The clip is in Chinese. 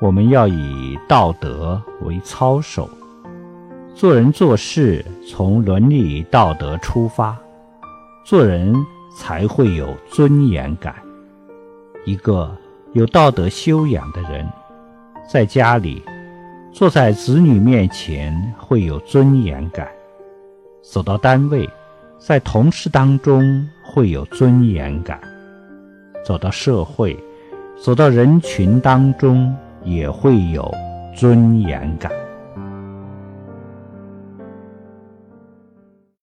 我们要以道德为操守，做人做事从伦理道德出发，做人才会有尊严感。一个有道德修养的人，在家里，坐在子女面前会有尊严感；走到单位，在同事当中会有尊严感；走到社会，走到人群当中也会有尊严感。